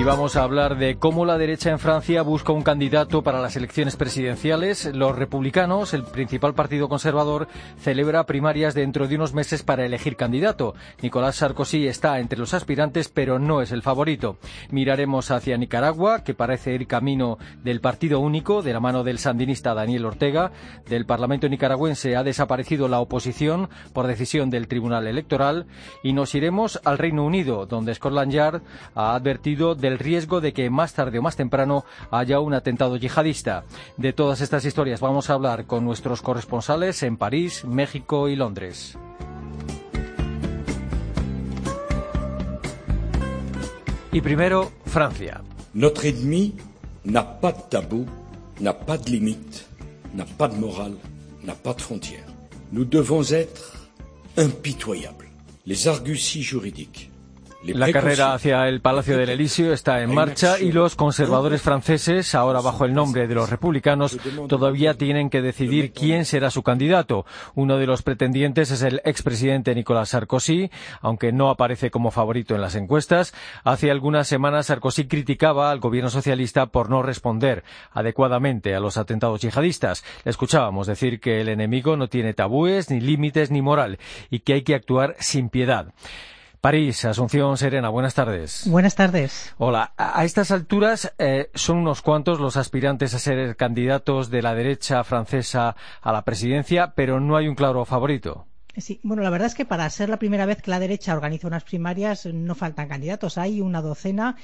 Y vamos a hablar de cómo la derecha en Francia busca un candidato para las elecciones presidenciales. Los republicanos, el principal partido conservador, celebra primarias dentro de unos meses para elegir candidato. Nicolás Sarkozy está entre los aspirantes, pero no es el favorito. Miraremos hacia Nicaragua, que parece ir camino del partido único, de la mano del sandinista Daniel Ortega. Del Parlamento nicaragüense ha desaparecido la oposición por decisión del Tribunal Electoral. Y nos iremos al Reino Unido, donde Scotland Yard ha advertido del riesgo de que más tarde o más temprano haya un atentado yihadista. De todas estas historias vamos a hablar con nuestros corresponsales en París, México y Londres. Y primero, Francia. Notre ennemi n'a pas de tabou, n'a pas de limite, n'a pas de morale, n'a pas de frontières. Nous devons être impitoyables. Les arguties juridiques, la carrera hacia el Palacio del Elíseo está en marcha y los conservadores franceses, ahora bajo el nombre de los republicanos, todavía tienen que decidir quién será su candidato. Uno de los pretendientes es el expresidente Nicolas Sarkozy, aunque no aparece como favorito en las encuestas. Hace algunas semanas Sarkozy criticaba al gobierno socialista por no responder adecuadamente a los atentados yihadistas. Le escuchábamos decir que el enemigo no tiene tabúes, ni límites, ni moral y que hay que actuar sin piedad. París, Asunción Serena, buenas tardes. Buenas tardes. Hola, a estas alturas eh, son unos cuantos los aspirantes a ser candidatos de la derecha francesa a la presidencia, pero no hay un claro favorito. Sí, bueno, la verdad es que para ser la primera vez que la derecha organiza unas primarias no faltan candidatos. Hay una docena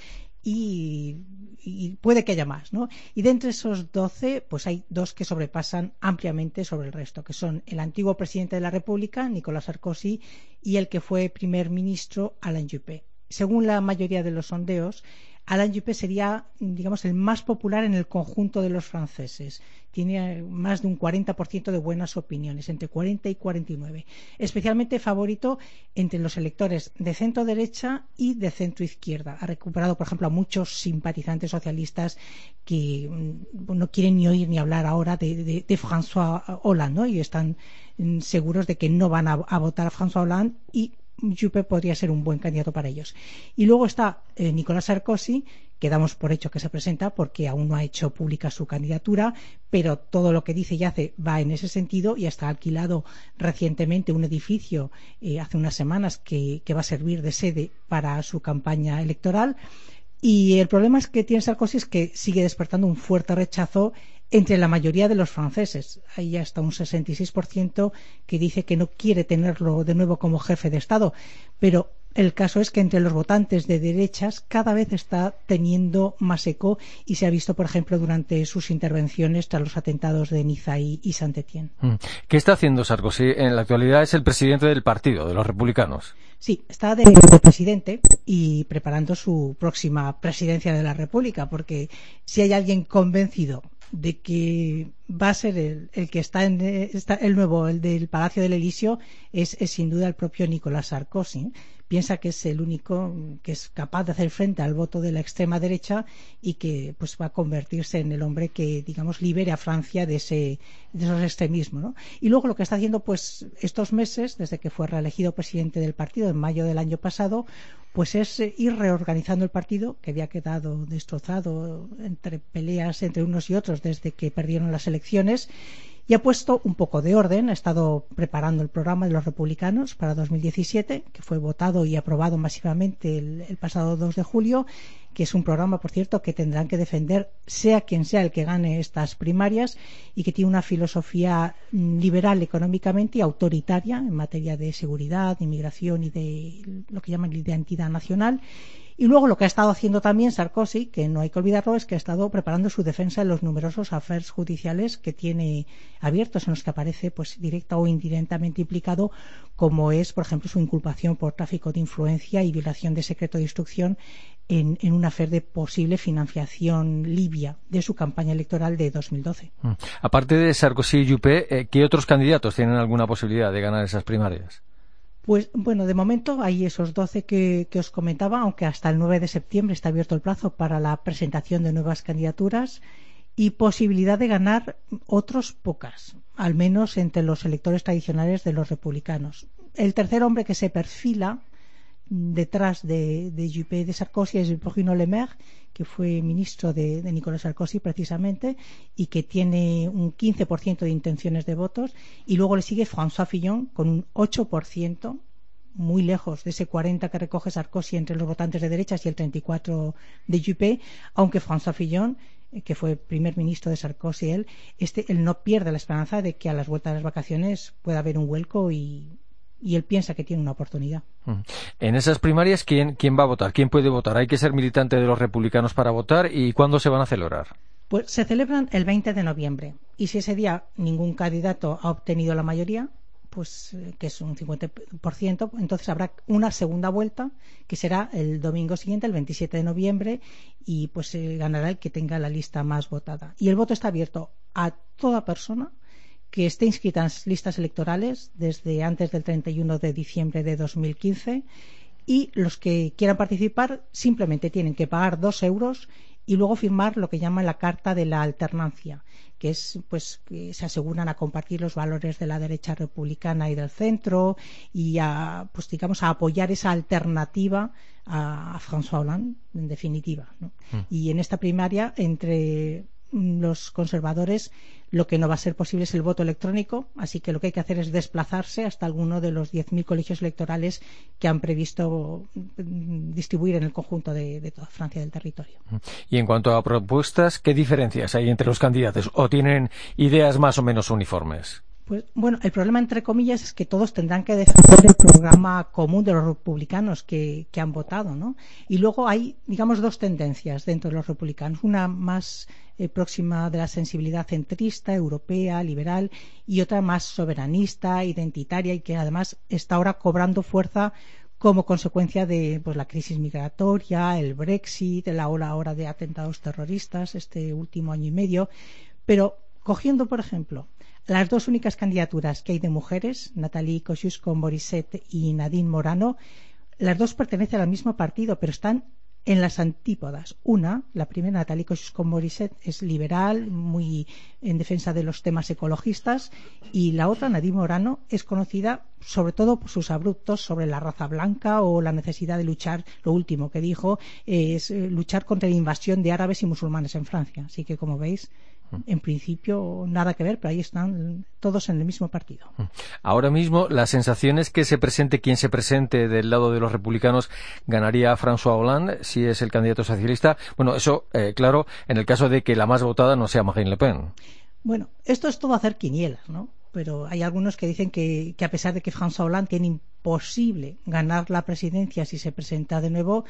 y, puede que haya más, ¿no? Y de entre esos doce, pues hay dos que sobrepasan ampliamente sobre el resto, que son el antiguo presidente de la República, Nicolás Sarkozy, y el que fue primer ministro, Alain Juppé. Según la mayoría de los sondeos, Alain Juppé sería, digamos, el más popular en el conjunto de los franceses. Tiene más de un 40% de buenas opiniones, entre 40 y 49. Especialmente favorito entre los electores de centro derecha y de centro izquierda. Ha recuperado, por ejemplo, a muchos simpatizantes socialistas que mm, no quieren ni oír ni hablar ahora de, François Hollande, ¿no? Y están mm, seguros de que no van a, a votar a François Hollande y Juppé podría ser un buen candidato para ellos. Y luego está eh, Nicolás Sarkozy, que damos por hecho que se presenta porque aún no ha hecho pública su candidatura, pero todo lo que dice y hace va en ese sentido y hasta ha alquilado recientemente un edificio eh, hace unas semanas que, que va a servir de sede para su campaña electoral. Y el problema es que tiene Sarkozy es que sigue despertando un fuerte rechazo entre la mayoría de los franceses. Hay hasta un 66% que dice que no quiere tenerlo de nuevo como jefe de Estado. Pero el caso es que entre los votantes de derechas cada vez está teniendo más eco y se ha visto, por ejemplo, durante sus intervenciones tras los atentados de Niza y, Saint-Étienne. Mm. ¿Qué está haciendo Sarkozy? En la actualidad es el presidente del partido, de los republicanos. Sí, está de, presidente y preparando su próxima presidencia de la República, porque si hay alguien convencido de que va a ser el, que está en el nuevo, el del Palacio del Elíseo, es, sin duda el propio Nicolás Sarkozy. Piensa que es el único que es capaz de hacer frente al voto de la extrema derecha y que pues va a convertirse en el hombre que, digamos, libere a Francia de ese de esos extremismos. Y luego lo que está haciendo pues estos meses, desde que fue reelegido presidente del partido en mayo del año pasado, pues es ir reorganizando el partido que había quedado destrozado entre peleas entre unos y otros desde que perdieron las elecciones y ha puesto un poco de orden. Ha estado preparando el programa de los republicanos para 2017, que fue votado y aprobado masivamente el, pasado 2 de julio, que es un programa, por cierto, que tendrán que defender sea quien sea el que gane estas primarias y que tiene una filosofía liberal económicamente y autoritaria en materia de seguridad, inmigración y de lo que llaman identidad nacional y luego lo que ha estado haciendo también Sarkozy, que no hay que olvidarlo, es que ha estado preparando su defensa en los numerosos affairs judiciales que tiene abiertos, en los que aparece pues directa o indirectamente implicado, como es, por ejemplo, su inculpación por tráfico de influencia y violación de secreto de instrucción en, en un afer de posible financiación libia de su campaña electoral de 2012. Mm. Aparte de Sarkozy y Juppé, eh, ¿qué otros candidatos tienen alguna posibilidad de ganar esas primarias? Pues bueno, de momento hay esos 12 que, que, os comentaba, aunque hasta el 9 de septiembre está abierto el plazo para la presentación de nuevas candidaturas y posibilidad de ganar otros pocas, al menos entre los electores tradicionales de los republicanos. El tercer hombre que se perfila detrás de, de Juppé de Sarkozy es Bruno Le Maire, que fue ministro de, Nicolas Sarkozy precisamente y que tiene un 15% de intenciones de votos y luego le sigue François Fillon con un 8% muy lejos de ese 40 que recoge Sarkozy entre los votantes de derechas y el 34 de Juppé, aunque François Fillon eh, que fue primer ministro de Sarkozy él, este, él no pierde la esperanza de que a las vueltas de las vacaciones pueda haber un vuelco y, y él piensa que tiene una oportunidad. Mm. En esas primarias, ¿quién, ¿quién va a votar? ¿Quién puede votar? ¿Hay que ser militante de los republicanos para votar? ¿Y cuándo se van a celebrar? Pues se celebran el 20 de noviembre. Y si ese día ningún candidato ha obtenido la mayoría, pues eh, que es un 50%, entonces habrá una segunda vuelta que será el domingo siguiente, el 27 de noviembre, y pues se ganará el que tenga la lista más votada. Y el voto está abierto a toda persona que esté inscrita en las listas electorales desde antes del 31 de diciembre de 2015 y los que quieran participar simplemente tienen que pagar dos euros y luego firmar lo que llaman la carta de la alternancia, que es pues que se aseguran a compartir los valores de la derecha republicana y del centro y a pues digamos a apoyar esa alternativa a, a François Hollande en definitiva. ¿no? Mm. Y en esta primaria entre los conservadores lo que no va a ser posible es el voto electrónico, así que lo que hay que hacer es desplazarse hasta alguno de los 10.000 colegios electorales que han previsto mm, distribuir en el conjunto de, de, toda Francia del territorio. Y en cuanto a propuestas, ¿qué diferencias hay entre los candidatos? ¿O tienen ideas más o menos uniformes? Pues bueno, el problema entre comillas es que todos tendrán que defender el programa común de los republicanos que, han votado, ¿no? Y luego hay, digamos, dos tendencias dentro de los republicanos. Una más eh, próxima de la sensibilidad centrista, europea, liberal, y otra más soberanista, identitaria y que además está ahora cobrando fuerza como consecuencia de pues, la crisis migratoria, el Brexit, la ola ahora de atentados terroristas este último año y medio. Pero cogiendo, por ejemplo, las dos únicas candidaturas que hay de mujeres, Natalie Kosciusko-Morizet y Nadine Morano, las dos pertenecen al mismo partido, pero están en las antípodas. Una, la primera, Natalie Kosciusko-Morizet, es liberal, muy en defensa de los temas ecologistas, y la otra, Nadine Morano, es conocida sobre todo por sus abruptos sobre la raza blanca o la necesidad de luchar, lo último que dijo, es eh, luchar contra la invasión de árabes y musulmanes en Francia. Así que, como veis, en principio nada que ver, pero ahí están todos en el mismo partido. Ahora mismo la sensación es que se presente quien se presente del lado de los republicanos ganaría a François Hollande si es el candidato socialista. Bueno, eso, eh, claro, en el caso de que la más votada no sea Marine Le Pen. Bueno, esto es todo hacer quinielas, ¿no? Pero hay algunos que dicen que, que a pesar de que François Hollande tiene imposible ganar la presidencia si se presenta de nuevo,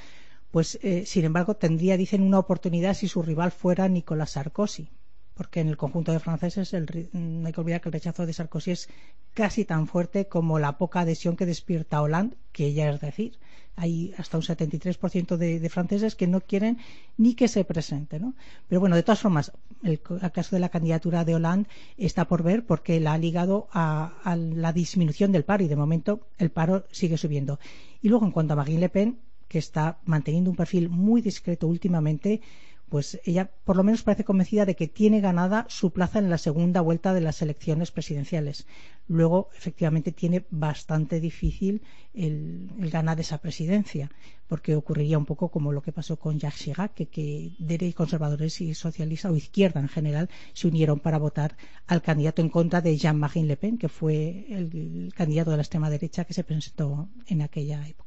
pues eh, sin embargo tendría, dicen, una oportunidad si su rival fuera Nicolas Sarkozy porque en el conjunto de franceses el, no hay que olvidar que el rechazo de Sarkozy es casi tan fuerte como la poca adhesión que despierta Hollande, que ya es decir, hay hasta un 73% de, de franceses que no quieren ni que se presente. ¿no? Pero bueno, de todas formas, el, el, caso de la candidatura de Hollande está por ver porque la ha ligado a, a la disminución del paro y de momento el paro sigue subiendo. Y luego, en cuanto a Marine Le Pen, que está manteniendo un perfil muy discreto últimamente, pues ella por lo menos parece convencida de que tiene ganada su plaza en la segunda vuelta de las elecciones presidenciales. Luego, efectivamente, tiene bastante difícil el, ganar esa presidencia, porque ocurriría un poco como lo que pasó con Jacques Chirac, que, que conservadores y socialistas o izquierda en general se unieron para votar al candidato en contra de Jean-Marie Le Pen, que fue el candidato de la extrema derecha que se presentó en aquella época.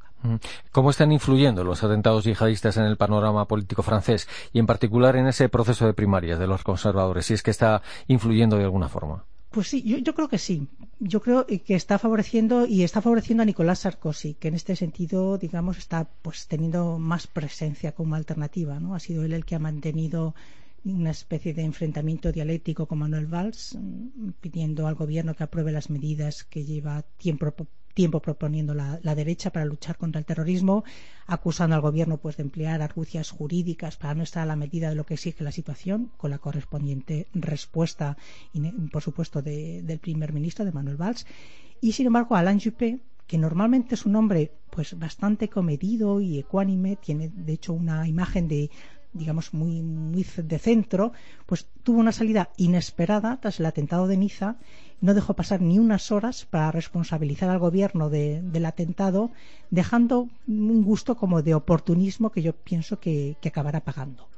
¿Cómo están influyendo los atentados yihadistas en el panorama político francés y en particular en ese proceso de primarias de los conservadores? Si es que está influyendo de alguna forma. Pues sí, yo, yo, creo que sí. Yo creo que está favoreciendo y está favoreciendo a Nicolás Sarkozy, que en este sentido, digamos, está pues teniendo más presencia como alternativa, ¿no? Ha sido él el que ha mantenido una especie de enfrentamiento dialéctico con Manuel Valls, pidiendo al gobierno que apruebe las medidas que lleva tiempo tiempo proponiendo la, derecha para luchar contra el terrorismo, acusando al gobierno pues de emplear argucias jurídicas para no estar a la medida de lo que exige la situación, con la correspondiente respuesta, por supuesto, de, del primer ministro, de Manuel Valls. Y sin embargo, Alain Juppé, que normalmente es un hombre pues bastante comedido y ecuánime, tiene de hecho una imagen de digamos muy, muy de centro, pues tuvo una salida inesperada tras el atentado de Niza. No dejó pasar ni unas horas para responsabilizar al gobierno de, del atentado, dejando un gusto como de oportunismo que yo pienso que, acabará pagando.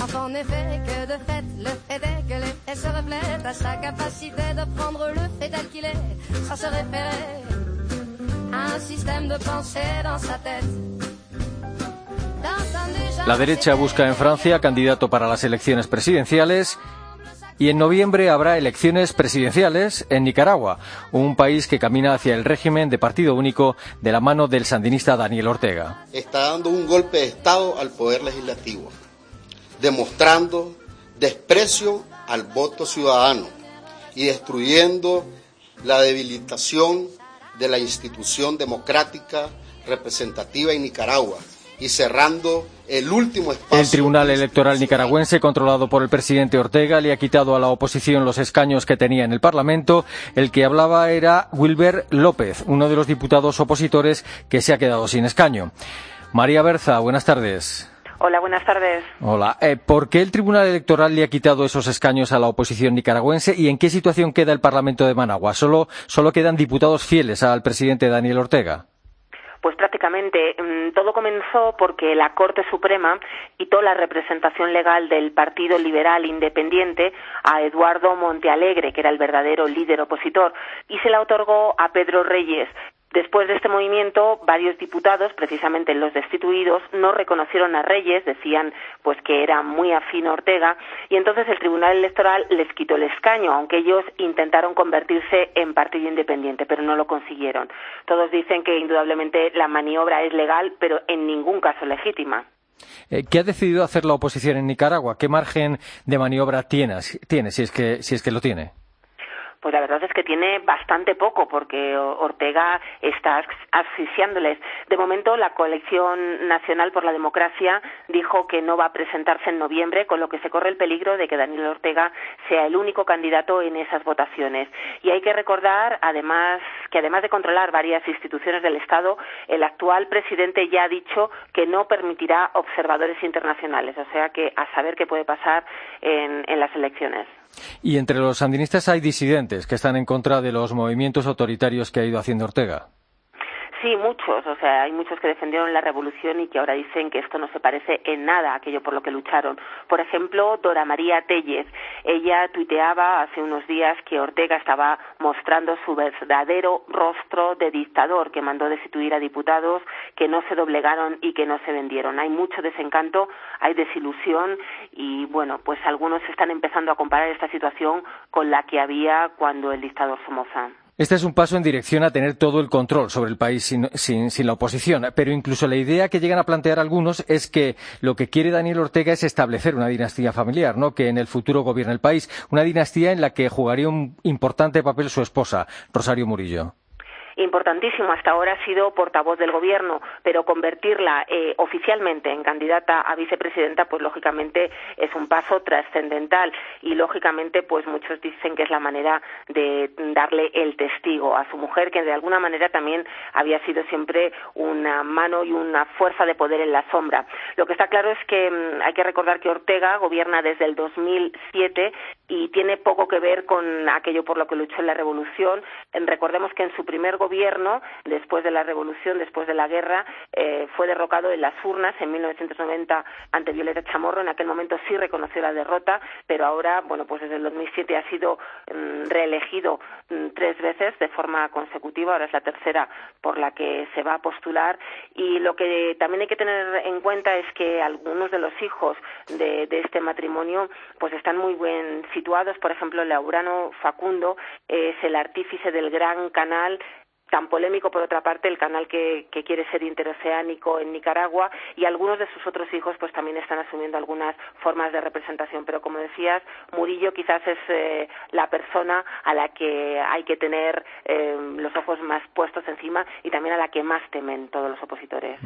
En effet, que de fait, le fait est que l'effet se reflète à sa capacité de prendre le fait tel qu'il est, sans se référer à un système de pensée dans sa tête. La derecha busca en Francia candidato para las elecciones presidenciales y en noviembre habrá elecciones presidenciales en Nicaragua, un país que camina hacia el régimen de partido único de la mano del sandinista Daniel Ortega. Está dando un golpe de Estado al poder legislativo demostrando desprecio al voto ciudadano y destruyendo la debilitación de la institución democrática representativa en Nicaragua y cerrando el último espacio. El Tribunal Electoral nicaragüense, controlado por el presidente Ortega, le ha quitado a la oposición los escaños que tenía en el Parlamento. El que hablaba era Wilber López, uno de los diputados opositores que se ha quedado sin escaño. María Berza, buenas tardes. Hola, buenas tardes. Hola. Eh, ¿Por qué el Tribunal Electoral le ha quitado esos escaños a la oposición nicaragüense y en qué situación queda el Parlamento de Managua? ¿Solo, solo quedan diputados fieles al presidente Daniel Ortega? Pues prácticamente mm, todo comenzó porque la Corte Suprema quitó la representación legal del Partido Liberal Independiente a Eduardo Montealegre, que era el verdadero líder opositor, y se la otorgó a Pedro Reyes, Después de este movimiento, varios diputados, precisamente los destituidos, no reconocieron a Reyes, decían pues que era muy afín a Ortega, y entonces el Tribunal Electoral les quitó el escaño, aunque ellos intentaron convertirse en partido independiente, pero no lo consiguieron. Todos dicen que indudablemente la maniobra es legal, pero en ningún caso legítima. Eh, ¿Qué ha decidido hacer la oposición en Nicaragua? ¿Qué margen de maniobra tiene, tiene si, es que, si es que lo tiene? Pues la verdad es que tiene bastante poco porque Ortega está asfixiándoles. De momento, la Coalición Nacional por la Democracia dijo que no va a presentarse en noviembre, con lo que se corre el peligro de que Daniel Ortega sea el único candidato en esas votaciones. Y hay que recordar, además, que además de controlar varias instituciones del Estado, el actual presidente ya ha dicho que no permitirá observadores internacionales. O sea que a saber qué puede pasar en las elecciones. Y entre los sandinistas hay disidentes que están en contra de los movimientos autoritarios que ha ido haciendo Ortega. Sí, muchos. O sea, hay muchos que defendieron la revolución y que ahora dicen que esto no se parece en nada a aquello por lo que lucharon. Por ejemplo, Dora María Tellez. Ella tuiteaba hace unos días que Ortega estaba mostrando su verdadero rostro de dictador, que mandó destituir a diputados que no se doblegaron y que no se vendieron. Hay mucho desencanto, hay desilusión y, bueno, pues algunos están empezando a comparar esta situación con la que había cuando el dictador Somoza. Este es un paso en dirección a tener todo el control sobre el país sin, sin, la oposición. Pero incluso la idea que llegan a plantear algunos es que lo que quiere Daniel Ortega es establecer una dinastía familiar, ¿no? que en el futuro gobierne el país. Una dinastía en la que jugaría un importante papel su esposa, Rosario Murillo importantísimo. Hasta ahora ha sido portavoz del Gobierno, pero convertirla eh, oficialmente en candidata a vicepresidenta, pues lógicamente es un paso trascendental y lógicamente, pues muchos dicen que es la manera de darle el testigo a su mujer, que de alguna manera también había sido siempre una mano y una fuerza de poder en la sombra. Lo que está claro es que mm, hay que recordar que Ortega gobierna desde el 2007 y tiene poco que ver con aquello por lo que luchó en la revolución. Recordemos que en su primer después de la revolución, después de la guerra, eh, fue derrocado en las urnas en 1990 ante Violeta Chamorro. En aquel momento sí reconoció la derrota, pero ahora, bueno, pues desde el 2007 ha sido mm, reelegido mm, tres veces de forma consecutiva. Ahora es la tercera por la que se va a postular. Y lo que también hay que tener en cuenta es que algunos de los hijos de, de este matrimonio, pues están muy bien situados. Por ejemplo, Laurano Facundo es el artífice del gran canal tan polémico por otra parte el canal que, quiere ser interoceánico en Nicaragua y algunos de sus otros hijos pues también están asumiendo algunas formas de representación. Pero como decías Murillo quizás es eh, la persona a la que hay que tener eh, los ojos más puestos encima y también a la que más temen todos los opositores.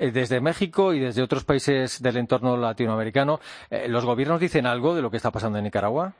Eh, desde México y desde otros países del entorno latinoamericano los gobiernos dicen algo de lo que está pasando en Nicaragua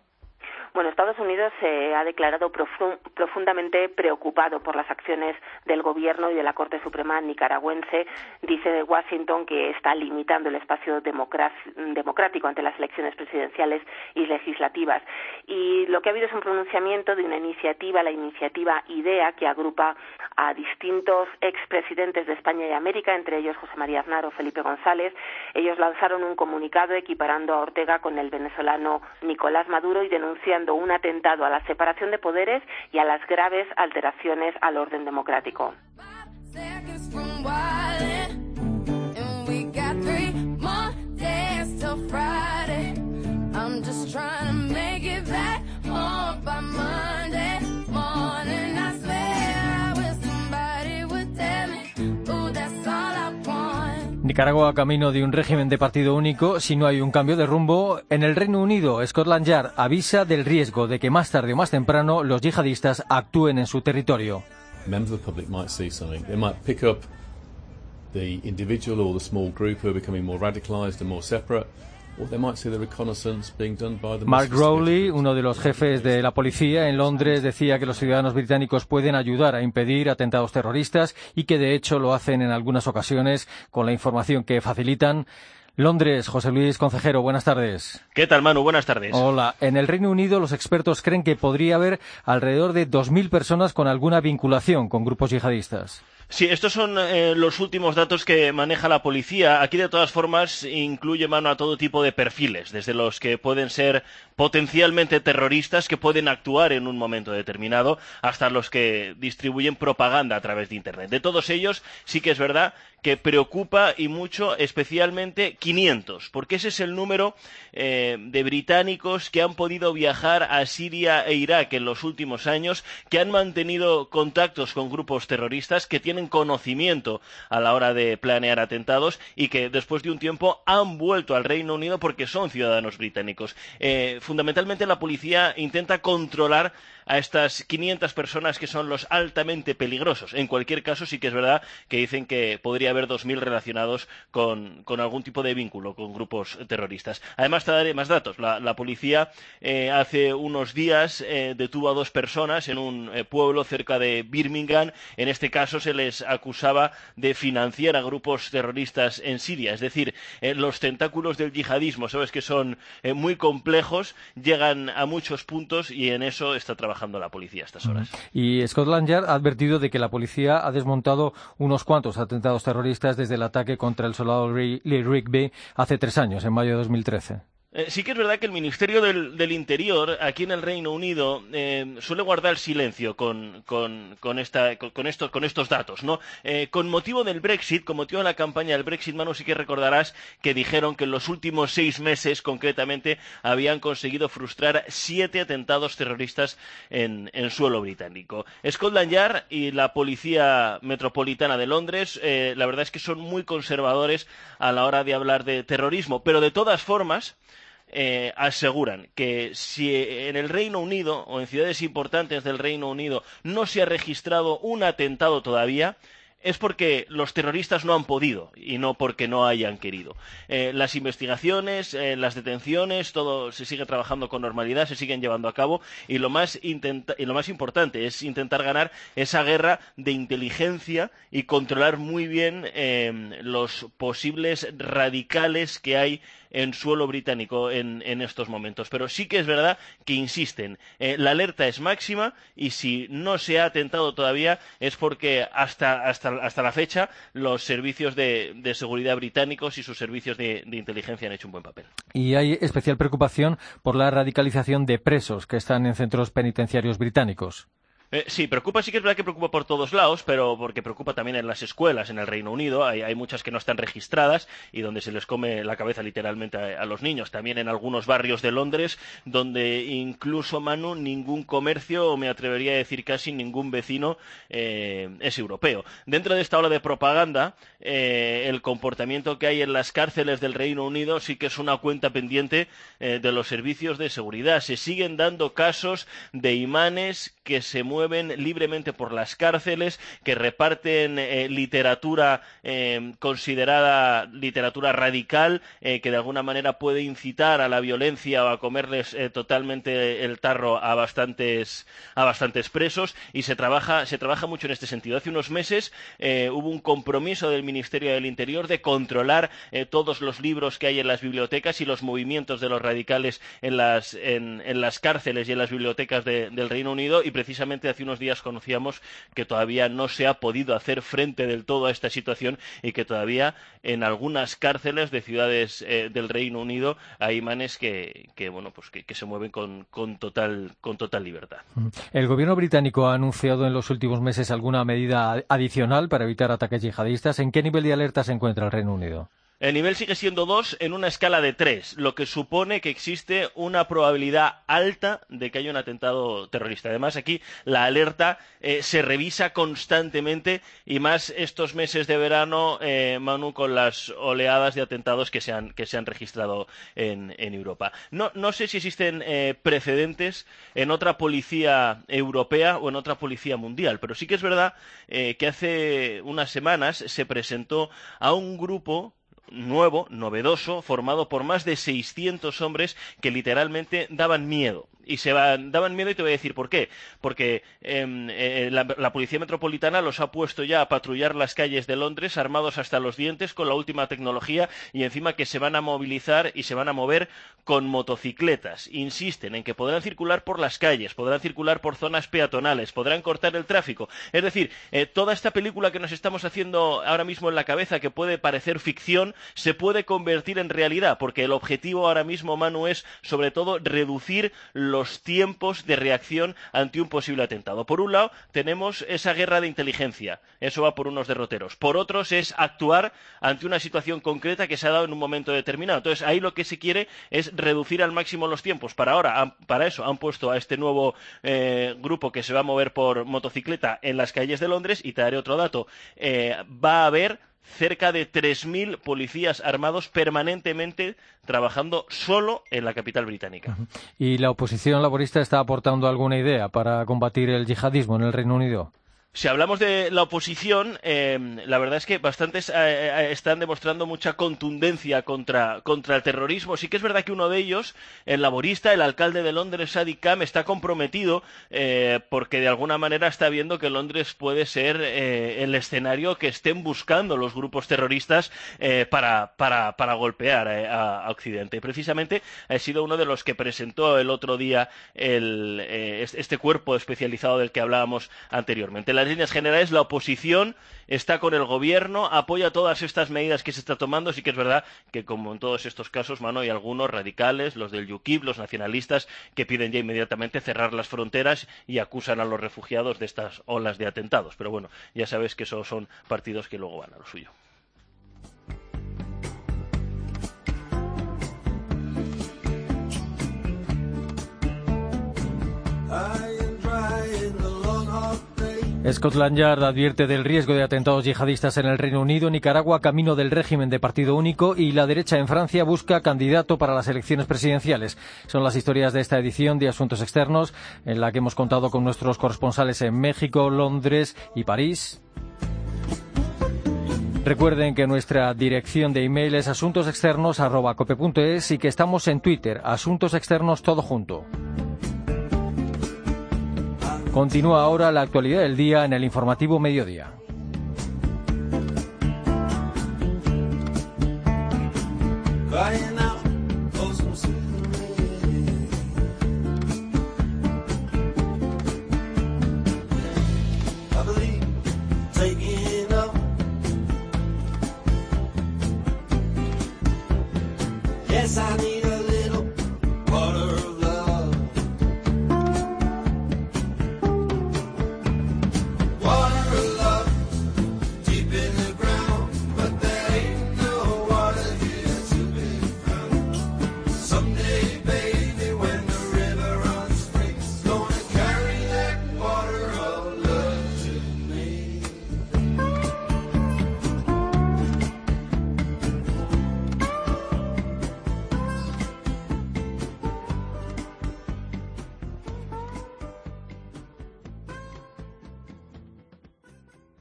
bueno, Estados Unidos se ha declarado profundamente preocupado por las acciones del Gobierno y de la Corte Suprema nicaragüense. Dice de Washington que está limitando el espacio democrático ante las elecciones presidenciales y legislativas. Y lo que ha habido es un pronunciamiento de una iniciativa, la iniciativa IDEA, que agrupa a distintos expresidentes de España y América, entre ellos José María Aznar o Felipe González. Ellos lanzaron un comunicado equiparando a Ortega con el venezolano Nicolás Maduro y denunciando un atentado a la separación de poderes y a las graves alteraciones al orden democrático. Nicaragua camino de un régimen de partido único si no hay un cambio de rumbo. En el Reino Unido, Scotland Yard avisa del riesgo de que más tarde o más temprano los yihadistas actúen en su territorio. The individual or the small group who are becoming more radicalized and more separate. Mark Rowley, uno de los jefes de la policía en Londres, decía que los ciudadanos británicos pueden ayudar a impedir atentados terroristas y que de hecho lo hacen en algunas ocasiones con la información que facilitan. Londres, José Luis Concejero, buenas tardes. ¿Qué tal, Manu? Buenas tardes. Hola. En el Reino Unido, los expertos creen que podría haber alrededor de 2.000 personas con alguna vinculación con grupos yihadistas. Sí, estos son eh, los últimos datos que maneja la policía. Aquí, de todas formas, incluye mano a todo tipo de perfiles, desde los que pueden ser potencialmente terroristas que pueden actuar en un momento determinado, hasta los que distribuyen propaganda a través de Internet. De todos ellos, sí que es verdad que preocupa y mucho especialmente 500, porque ese es el número eh, de británicos que han podido viajar a Siria e Irak en los últimos años, que han mantenido contactos con grupos terroristas, que tienen conocimiento a la hora de planear atentados y que después de un tiempo han vuelto al Reino Unido porque son ciudadanos británicos. Eh, fundamentalmente la policía intenta controlar a estas 500 personas que son los altamente peligrosos. En cualquier caso, sí que es verdad que dicen que podría haber 2.000 relacionados con, algún tipo de vínculo con grupos terroristas. Además, te daré más datos. La, policía eh, hace unos días eh, detuvo a dos personas en un eh, pueblo cerca de Birmingham. En este caso, se les acusaba de financiar a grupos terroristas en Siria. Es decir, los tentáculos del yihadismo, sabes que son muy complejos, llegan a muchos puntos y en eso está trabajando la policía a estas horas. Y Scotland Yard ha advertido de que la policía ha desmontado unos cuantos atentados terroristas desde el ataque contra el soldado Lee Rigby hace tres años, en mayo de 2013. Eh, sí que es verdad que el Ministerio del, Interior aquí en el Reino Unido eh, suele guardar silencio con, estos, datos, ¿no? Eh, con motivo del Brexit, con motivo de la campaña del Brexit, Manu, sí que recordarás que dijeron que en los últimos seis meses, concretamente, habían conseguido frustrar siete atentados terroristas en, suelo británico. Scotland Yard y la Policía Metropolitana de Londres, la verdad es que son muy conservadores a la hora de hablar de terrorismo, pero de todas formas, eh, aseguran que si en el Reino Unido o en ciudades importantes del Reino Unido no se ha registrado un atentado todavía, es porque los terroristas no han podido y no porque no hayan querido. Eh, las investigaciones, eh, las detenciones, todo se sigue trabajando con normalidad, se siguen llevando a cabo y lo más, y lo más importante es intentar ganar esa guerra de inteligencia y controlar muy bien eh, los posibles radicales que hay en suelo británico en, estos momentos. Pero sí que es verdad que insisten, la alerta es máxima y si no se ha atentado todavía es porque hasta, hasta hasta la fecha los servicios de, seguridad británicos y sus servicios de, inteligencia han hecho un buen papel. Y hay especial preocupación por la radicalización de presos que están en centros penitenciarios británicos. Eh, sí, preocupa, sí que es verdad que preocupa por todos lados, pero porque preocupa también en las escuelas en el Reino Unido. Hay, muchas que no están registradas y donde se les come la cabeza literalmente a, los niños. También en algunos barrios de Londres, donde incluso, Manu, ningún comercio, o me atrevería a decir casi ningún vecino, eh, es europeo. Dentro de esta ola de propaganda, eh, el comportamiento que hay en las cárceles del Reino Unido sí que es una cuenta pendiente de los servicios de seguridad. Se siguen dando casos de imanes que se mueven libremente por las cárceles, que reparten eh, literatura eh, considerada literatura radical, eh, que de alguna manera puede incitar a la violencia o a comerles totalmente el tarro a bastantes, a bastantes presos, y se trabaja, se trabaja mucho en este sentido. Hace unos meses hubo un compromiso del Ministerio del Interior de controlar todos los libros que hay en las bibliotecas y los movimientos de los radicales en las, en, las cárceles y en las bibliotecas del Reino Unido, y precisamente hace unos días conocíamos que todavía no se ha podido hacer frente del todo a esta situación y que todavía en algunas cárceles de ciudades eh, del Reino Unido hay imanes que, bueno, pues que, se mueven con, total, con total libertad. El gobierno británico ha anunciado en los últimos meses alguna medida adicional para evitar ataques yihadistas. ¿En qué nivel de alerta se encuentra el Reino Unido? El nivel sigue siendo dos en una escala de tres, lo que supone que existe una probabilidad alta de que haya un atentado terrorista. Además, aquí la alerta eh, se revisa constantemente y más estos meses de verano, eh, Manu, con las oleadas de atentados que se han, registrado en, Europa. No, sé si existen eh, precedentes en otra policía europea o en otra policía mundial, pero sí que es verdad que hace unas semanas se presentó a un grupo nuevo, novedoso, formado por más de 600 hombres que literalmente daban miedo y se daban miedo y te voy a decir por qué. Porque em, eh, la, Policía Metropolitana los ha puesto ya a patrullar las calles de Londres armados hasta los dientes con la última tecnología y encima que se van a movilizar y se van a mover con motocicletas. Insisten en que podrán circular por las calles, podrán circular por zonas peatonales, podrán cortar el tráfico. Es decir, eh, toda esta película que nos estamos haciendo ahora mismo en la cabeza que puede parecer ficción se puede convertir en realidad porque el objetivo ahora mismo, Manu, es sobre todo reducir los tiempos de reacción ante un posible atentado. Por un lado, tenemos esa guerra de inteligencia, eso va por unos derroteros. Por otros, es actuar ante una situación concreta que se ha dado en un momento determinado. Entonces, ahí lo que se quiere es reducir al máximo los tiempos. Para ahora, para eso, han puesto a este nuevo eh, grupo que se va a mover por motocicleta en las calles de Londres. Y te daré otro dato. Eh, va a haber cerca de 3.000 policías armados permanentemente trabajando solo en la capital británica. ¿Y la oposición laborista está aportando alguna idea para combatir el yihadismo en el Reino Unido? Si hablamos de la oposición, eh, la verdad es que bastantes eh, eh, están demostrando mucha contundencia contra, el terrorismo. Sí que es verdad que uno de ellos, el laborista, el alcalde de Londres, Sadiq Khan, está comprometido porque de alguna manera está viendo que Londres puede ser el escenario que estén buscando los grupos terroristas para, para, golpear a, Occidente. precisamente ha sido uno de los que presentó el otro día este cuerpo especializado del que hablábamos anteriormente líneas generales la oposición está con el gobierno, apoya todas estas medidas que se está tomando. Sí que es verdad que, como en todos estos casos, mano, hay algunos radicales, los del UKIP, los nacionalistas, que piden ya inmediatamente cerrar las fronteras y acusan a los refugiados de estas olas de atentados. Pero bueno, ya sabes que esos son partidos que luego van a lo suyo. Scotland Yard advierte del riesgo de atentados yihadistas en el Reino Unido, Nicaragua camino del régimen de partido único y la derecha en Francia busca candidato para las elecciones presidenciales. Son las historias de esta edición de Asuntos Externos en la que hemos contado con nuestros corresponsales en México, Londres y París. Recuerden que nuestra dirección de email es asuntosexternos.cope.es y que estamos en Twitter, Asuntos Externos todo junto. Continúa ahora la actualidad del día en el informativo Mediodía.